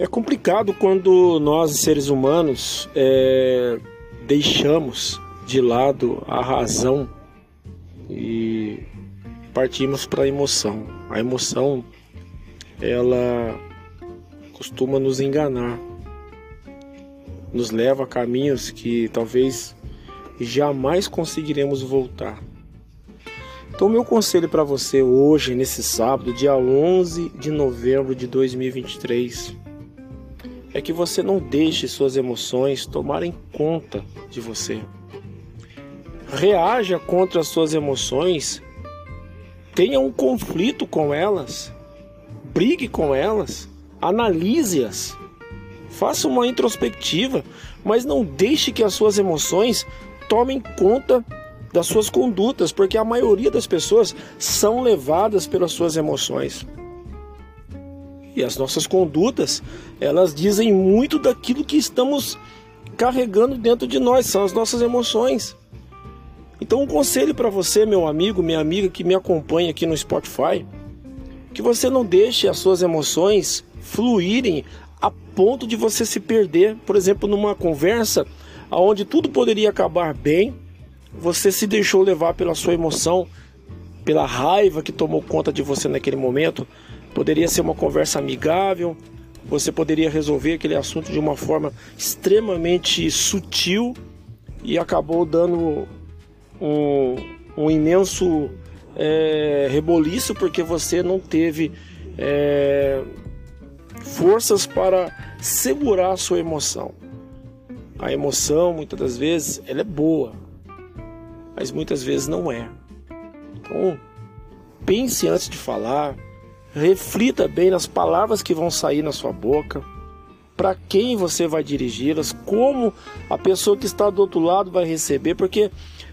É complicado quando nós, seres humanos, é, deixamos de lado a razão e partimos para a emoção. A emoção, ela costuma nos enganar, nos leva a caminhos que talvez jamais conseguiremos voltar. Então, meu conselho para você hoje, nesse sábado, dia 11 de novembro de 2023, é que você não deixe suas emoções tomarem conta de você. Reaja contra as suas emoções, tenha um conflito com elas, brigue com elas, analise-as, faça uma introspectiva, mas não deixe que as suas emoções tomem conta das suas condutas, porque a maioria das pessoas são levadas pelas suas emoções. E as nossas condutas, elas dizem muito daquilo que estamos carregando dentro de nós, são as nossas emoções. Então, um conselho para você, meu amigo, minha amiga que me acompanha aqui no Spotify, que você não deixe as suas emoções fluírem a ponto de você se perder, por exemplo, numa conversa onde tudo poderia acabar bem, você se deixou levar pela sua emoção, pela raiva que tomou conta de você naquele momento, Poderia ser uma conversa amigável, você poderia resolver aquele assunto de uma forma extremamente sutil e acabou dando um, um imenso é, reboliço porque você não teve é, forças para segurar a sua emoção. A emoção, muitas das vezes, ela é boa, mas muitas vezes não é. Então, pense antes de falar, Reflita bem nas palavras que vão sair na sua boca, para quem você vai dirigi-las, como a pessoa que está do outro lado vai receber, porque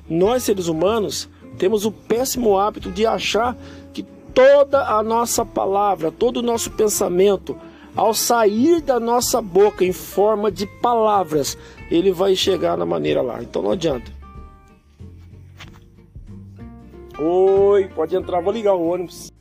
nós seres humanos temos o péssimo hábito de achar que toda a nossa palavra, todo o nosso pensamento, ao sair da nossa boca em forma de palavras, ele vai chegar na maneira lá. Então não adianta. Oi, pode entrar, vou ligar o ônibus.